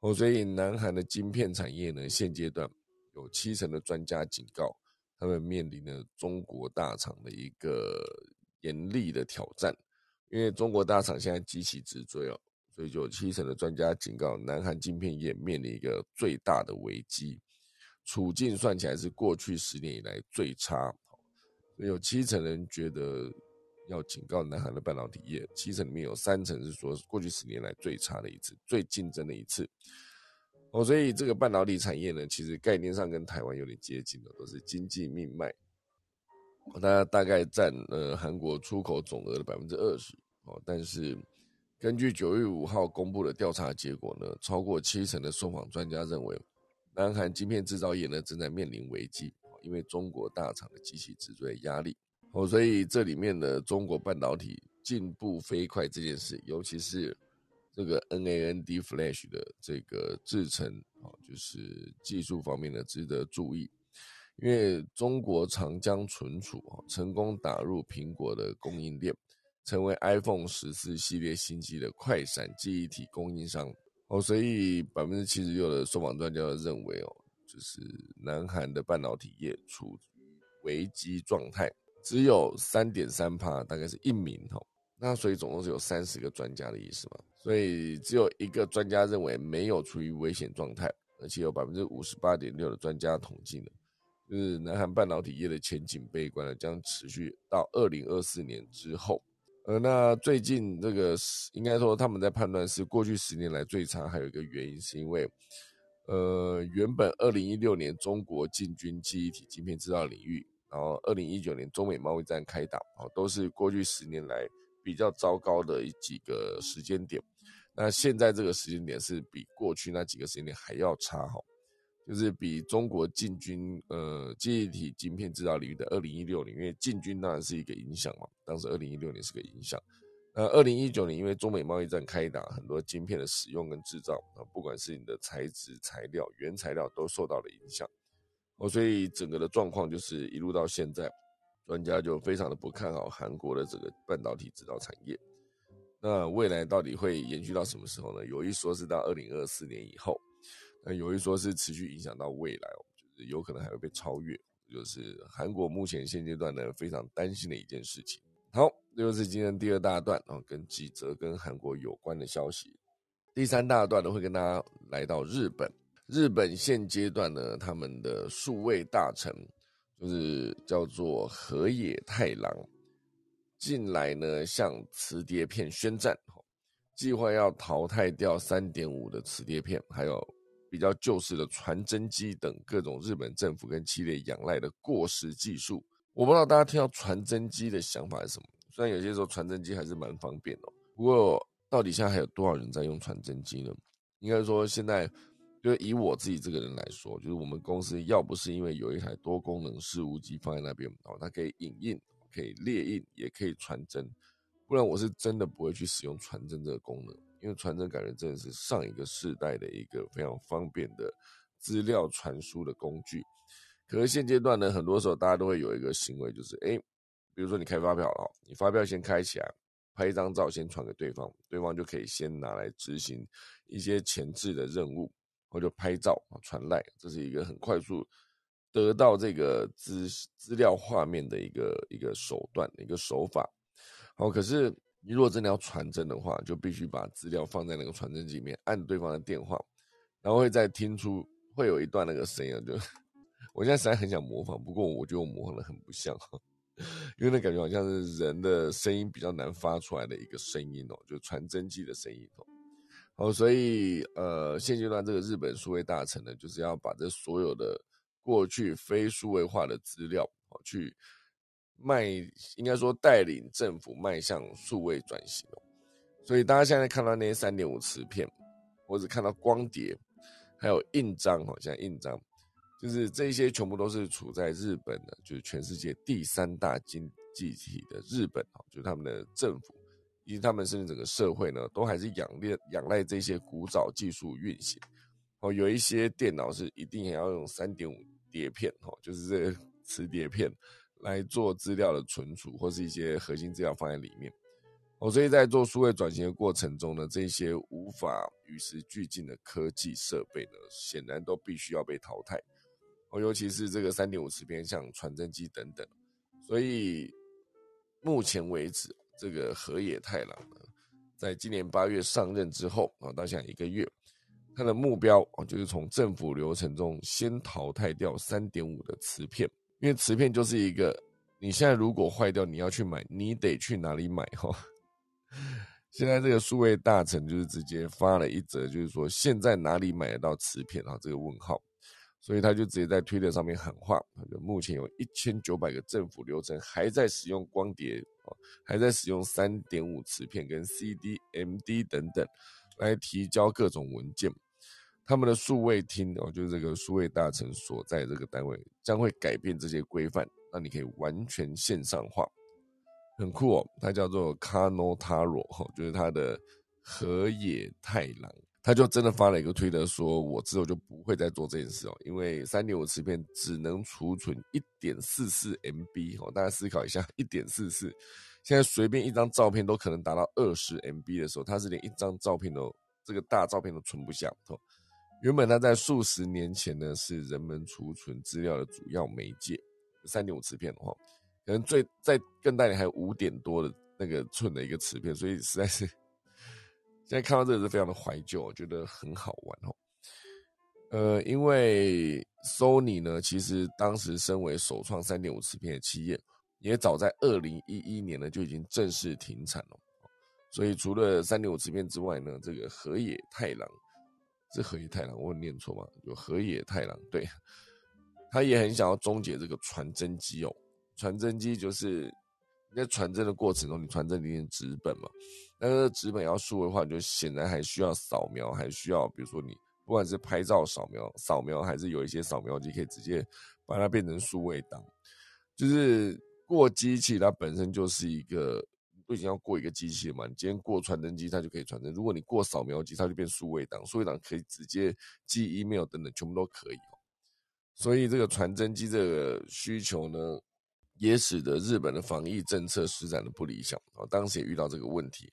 哦。所以南韩的晶片产业呢，现阶段。有七成的专家警告，他们面临了中国大厂的一个严厉的挑战，因为中国大厂现在急起直追哦，所以就有七成的专家警告，南韩晶片业面临一个最大的危机，处境算起来是过去十年以来最差。有七成人觉得要警告南韩的半导体业，七成里面有三成是说过去十年来最差的一次，最竞争的一次。哦，所以这个半导体产业呢，其实概念上跟台湾有点接近的，都是经济命脉。它大概占呃韩国出口总额的百分之二十。哦，但是根据九月五号公布的调查结果呢，超过七成的受访专家认为，南韩晶片制造业呢正在面临危机，因为中国大厂的机器制作压力。哦，所以这里面的中国半导体进步飞快这件事，尤其是这个 NAND Flash 的这个制程，啊，就是技术方面的值得注意。因为中国长江存储啊成功打入苹果的供应链，成为 iPhone 十四系列新机的快闪记忆体供应商哦，所以百分之七十六的受访专家认为哦，就是南韩的半导体业处于危机状态，只有三点三帕，大概是一名哦，那所以总共是有三十个专家的意思嘛，所以只有一个专家认为没有处于危险状态，而且有百分之五十八点六的专家统计呢。就是南韩半导体业的前景悲观了，将持续到二零二四年之后。呃，那最近这个是应该说他们在判断是过去十年来最差，还有一个原因是因为，呃，原本二零一六年中国进军记忆体晶片制造领域，然后二零一九年中美贸易战开打，啊，都是过去十年来比较糟糕的几个时间点。那现在这个时间点是比过去那几个时间点还要差，哈。就是比中国进军呃记忆体晶片制造领域的二零一六年，因为进军当然是一个影响嘛，当时二零一六年是个影响。那二零一九年因为中美贸易战开打，很多晶片的使用跟制造啊，不管是你的材质、材料、原材料都受到了影响。哦，所以整个的状况就是一路到现在，专家就非常的不看好韩国的这个半导体制造产业。那未来到底会延续到什么时候呢？有一说是到二零二四年以后。那有一说是持续影响到未来，就是有可能还会被超越，就是韩国目前现阶段呢非常担心的一件事情。好，这就是今天第二大段啊，跟几则跟韩国有关的消息。第三大段呢会跟大家来到日本，日本现阶段呢他们的数位大臣就是叫做河野太郎，近来呢向磁碟片宣战，计划要淘汰掉三点五的磁碟片，还有。比较旧式的传真机等各种日本政府跟企业仰赖的过时技术，我不知道大家听到传真机的想法是什么。虽然有些时候传真机还是蛮方便的，不过到底现在还有多少人在用传真机呢？应该说现在，就以我自己这个人来说，就是我们公司要不是因为有一台多功能事务机放在那边，哦，它可以影印、可以列印、也可以传真，不然我是真的不会去使用传真这个功能。因为传真感觉真的是上一个世代的一个非常方便的资料传输的工具，可是现阶段呢，很多时候大家都会有一个行为，就是哎，比如说你开发票了，你发票先开起来，拍一张照先传给对方，对方就可以先拿来执行一些前置的任务，或者拍照传赖，这是一个很快速得到这个资资料画面的一个一个手段一个手法。好，可是。你如果真的要传真的话，就必须把资料放在那个传真机里面，按对方的电话，然后会再听出会有一段那个声音。就 <laughs> 我现在实在很想模仿，不过我觉得我模仿的很不像，<laughs> 因为那感觉好像是人的声音比较难发出来的一个声音哦，就传真机的声音哦。哦，所以呃，现阶段这个日本数位大臣呢，就是要把这所有的过去非数位化的资料哦去。迈应该说带领政府迈向数位转型，所以大家现在看到那些三点五磁片，或者看到光碟，还有印章哦，像印章，就是这些全部都是处在日本的，就是全世界第三大经济体的日本哦，就是他们的政府以及他们甚至整个社会呢，都还是仰赖仰赖这些古早技术运行哦，有一些电脑是一定也要用三点五碟片哦，就是这 <laughs> 磁碟片。来做资料的存储，或是一些核心资料放在里面。哦，所以在做数位转型的过程中呢，这些无法与时俱进的科技设备呢，显然都必须要被淘汰。哦，尤其是这个三点五磁片，像传真机等等。所以目前为止，这个河野太郎呢，在今年八月上任之后啊，到现在一个月，他的目标哦，就是从政府流程中先淘汰掉三点五的磁片。因为磁片就是一个，你现在如果坏掉，你要去买，你得去哪里买哈？现在这个数位大臣就是直接发了一则，就是说现在哪里买得到磁片啊？这个问号，所以他就直接在推特上面喊话，目前有一千九百个政府流程还在使用光碟还在使用三点五磁片跟 CD、MD 等等来提交各种文件。他们的数位厅哦，就是这个数位大臣所在这个单位，将会改变这些规范，让你可以完全线上化，很酷哦。它叫做 Kano Taro，就是它的河野太郎，他就真的发了一个推特说，我之后就不会再做这件事哦，因为三点五磁片只能储存一点四四 MB 哦，大家思考一下，一点四四，现在随便一张照片都可能达到二十 MB 的时候，他是连一张照片都这个大照片都存不下哦。原本它在数十年前呢，是人们储存资料的主要媒介。三点五磁片的话，可能最在更大点还有五点多的那个寸的一个磁片，所以实在是现在看到这个是非常的怀旧，我觉得很好玩哦。呃，因为 Sony 呢，其实当时身为首创三点五磁片的企业，也早在二零一一年呢就已经正式停产了。所以除了三点五磁片之外呢，这个河野太郎。是河野太郎，我念错吗？有河野太郎，对，他也很想要终结这个传真机哦。传真机就是你在传真的过程中，你传真里面纸本嘛，那个纸本要数位化，就显然还需要扫描，还需要比如说你不管是拍照扫描、扫描，还是有一些扫描机可以直接把它变成数位档，就是过机器它本身就是一个。都已经要过一个机器嘛？你今天过传真机，它就可以传真；如果你过扫描机，它就变数位档。数位档可以直接寄 email 等等，全部都可以哦。所以这个传真机这个需求呢，也使得日本的防疫政策施展的不理想哦。当时也遇到这个问题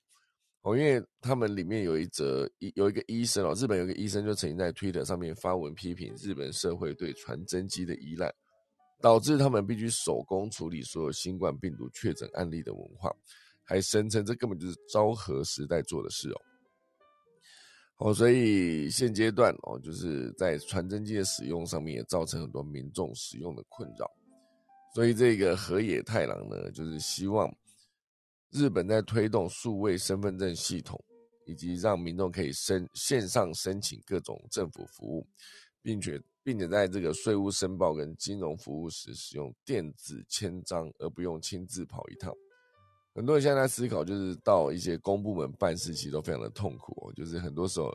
哦，因为他们里面有一则一有一个医生哦，日本有个医生就曾经在 Twitter 上面发文批评日本社会对传真机的依赖，导致他们必须手工处理所有新冠病毒确诊案例的文化。还声称这根本就是昭和时代做的事哦，哦，所以现阶段哦，就是在传真机的使用上面也造成很多民众使用的困扰，所以这个河野太郎呢，就是希望日本在推动数位身份证系统，以及让民众可以申线上申请各种政府服务，并且并且在这个税务申报跟金融服务时使用电子签章，而不用亲自跑一趟。很多人现在在思考，就是到一些公部门办事，其实都非常的痛苦哦。就是很多时候，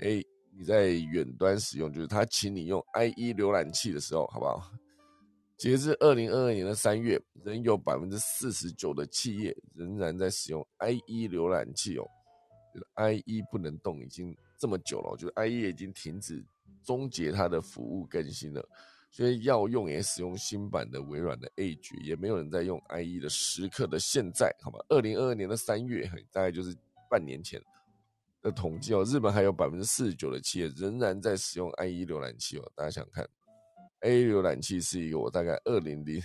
哎，你在远端使用，就是他请你用 IE 浏览器的时候，好不好？截至二零二二年的三月，仍有百分之四十九的企业仍然在使用 IE 浏览器哦。IE 不能动，已经这么久了，就是 IE 已经停止终结它的服务更新了。所以要用也使用新版的微软的 Edge，也没有人在用 IE 的时刻的现在，好吧？二零二二年的三月，大概就是半年前的统计哦。日本还有百分之四十九的企业仍然在使用 IE 浏览器哦。大家想看，IE 浏览器是一个我大概二零零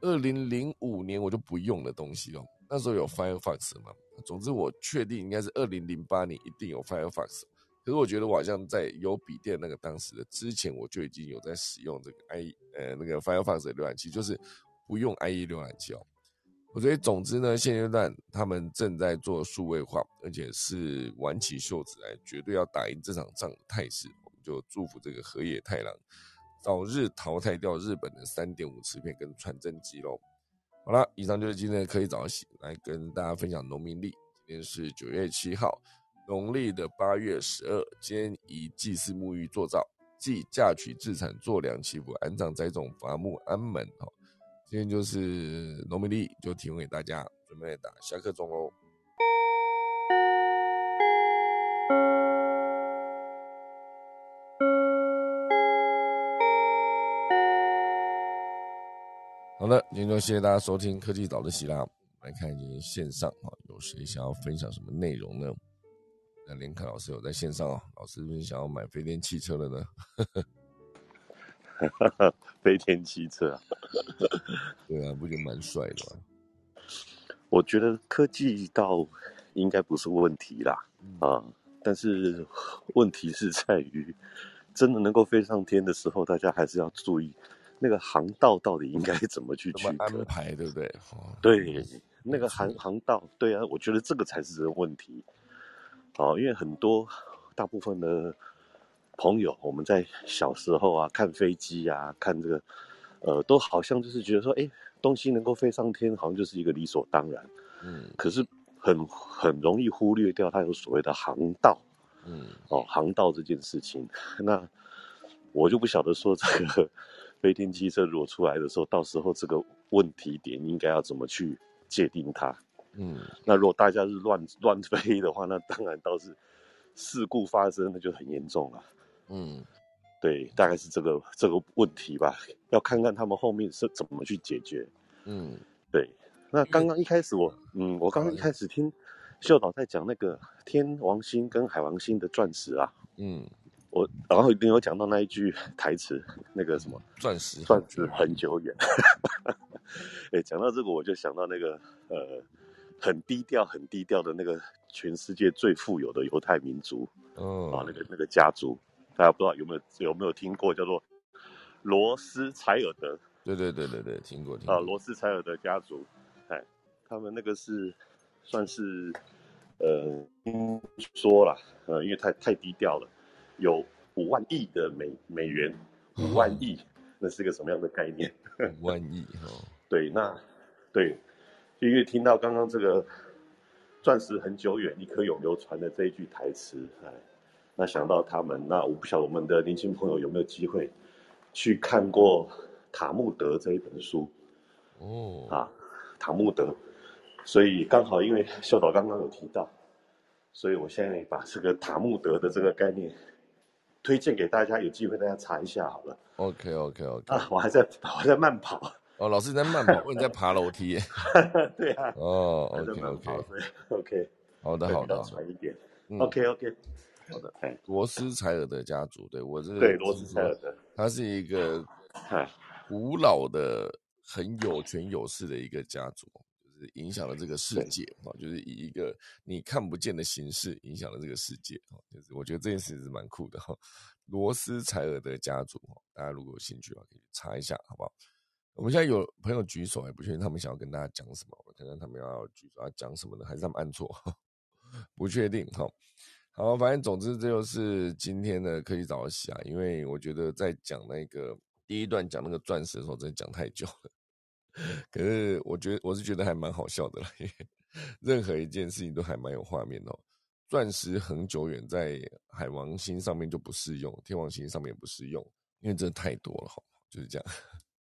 二零零五年我就不用的东西哦。那时候有 Firefox 嘛？总之我确定应该是二零零八年一定有 Firefox。可是我觉得我好像在有笔电那个当时的之前，我就已经有在使用这个 i 呃那个 Firefox 的浏览器，就是不用 IE 浏览器哦。所以总之呢，现阶段他们正在做数位化，而且是挽起袖子来，绝对要打赢这场仗的态势。我们就祝福这个河野太郎早日淘汰掉日本的三点五磁片跟传真机喽。好了，以上就是今天的科技早起，来跟大家分享农民历。今天是九月七号。农历的八月十二，今天以祭祀沐浴做灶，祭嫁娶自产做粮祈福安葬栽种伐木安门。哈，今天就是农民历，就提供给大家，准备打下课钟喽。的，今天就谢谢大家收听科技岛的喜啦。来看今天线上啊，有谁想要分享什么内容呢？那林凯老师有在线上哦，老师是不是想要买飞天汽车了呢？<laughs> 飞天汽车，<laughs> 对啊，不就蛮帅的吗？我觉得科技倒应该不是问题啦，啊，但是问题是在于，真的能够飞上天的时候，大家还是要注意那个航道到底应该怎么去去安排，对不对？对，那个航航道，对啊，我觉得这个才是问题。哦，因为很多大部分的朋友，我们在小时候啊，看飞机啊，看这个呃，都好像就是觉得说，哎，东西能够飞上天，好像就是一个理所当然。嗯，可是很很容易忽略掉它有所谓的航道。嗯，哦，航道这件事情，那我就不晓得说这个飞天汽车如果出来的时候，到时候这个问题点应该要怎么去界定它？嗯，那如果大家是乱乱飞的话，那当然倒是事故发生，那就很严重了。嗯，对，大概是这个这个问题吧，要看看他们后面是怎么去解决。嗯，对。那刚刚一开始我，嗯，我刚刚一开始听秀导在讲那个天王星跟海王星的钻石啊，嗯，我然后你有讲到那一句台词，那个什么钻石钻石很久远。<laughs> 哎，讲到这个我就想到那个呃。很低调，很低调的那个全世界最富有的犹太民族，嗯，啊，那个那个家族，大家不知道有没有有没有听过，叫做罗斯柴尔德。对对对对对，听过听。啊，罗斯柴尔德家族，哎，他们那个是算是呃，听说了，呃，因为太太低调了，有五万亿的美美元，五万亿，那是个什么样的概念？<laughs> 五万亿哦。对，那对。因为听到刚刚这个“钻石很久远，一颗永流传”的这一句台词，哎，那想到他们，那我不晓得我们的年轻朋友有没有机会去看过《塔木德》这一本书？哦，啊，《塔木德》，所以刚好因为秀导刚刚有提到，所以我现在把这个《塔木德》的这个概念推荐给大家，有机会大家查一下好了。OK，OK，OK。啊，我还在，我还在慢跑。哦，老师你在慢跑，<laughs> 你在爬楼梯。<laughs> 对啊。哦，OK，OK，OK。好的，好的。喘一点。OK，OK。好的。哎，罗斯柴尔德家族，对我这个。对，罗斯柴尔德，他是一个古老的、很有权有势的一个家族，就是影响了这个世界啊，就是以一个你看不见的形式影响了这个世界啊，就是我觉得这件事是蛮酷的哈。罗斯柴尔德家族大家如果有兴趣的话，可以查一下，好不好？我们现在有朋友举手，还不确定他们想要跟大家讲什么。我看看他们要举手要讲什么呢？还是他们按错？<laughs> 不确定哈。好，反正总之这就是今天的科技早起啊。因为我觉得在讲那个第一段讲那个钻石的时候，真的讲太久了。可是我觉得我是觉得还蛮好笑的啦。<laughs> 任何一件事情都还蛮有画面哦。钻石恒久远，在海王星上面就不适用，天王星上面也不适用，因为真的太多了哈。就是这样。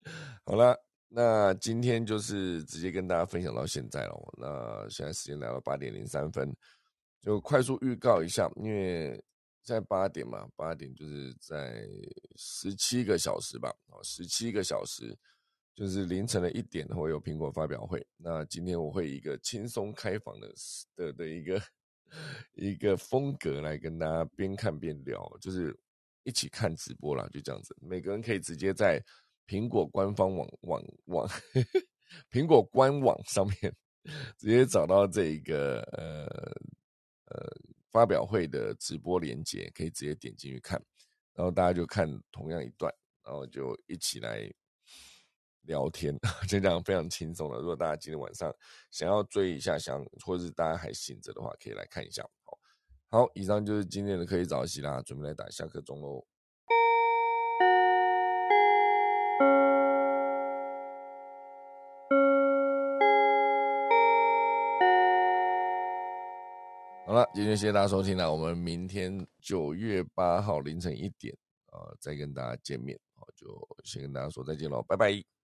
<laughs> 好了，那今天就是直接跟大家分享到现在了。那现在时间来到八点零三分，就快速预告一下，因为在八点嘛，八点就是在十七个小时吧，哦，十七个小时，就是凌晨的一点会有苹果发表会。那今天我会以一个轻松开放的的的一个 <laughs> 一个风格来跟大家边看边聊，就是一起看直播啦，就这样子，每个人可以直接在。苹果官方网网网，<laughs> 苹果官网上面直接找到这一个呃呃发表会的直播链接，可以直接点进去看，然后大家就看同样一段，然后就一起来聊天，<laughs> 就这样非常轻松的。如果大家今天晚上想要追一下，想或者是大家还醒着的话，可以来看一下。好，好，以上就是今天的科技早起啦，准备来打下课钟喽。好了，今天谢谢大家收听了，我们明天九月八号凌晨一点啊，再跟大家见面，好，就先跟大家说再见喽，拜拜。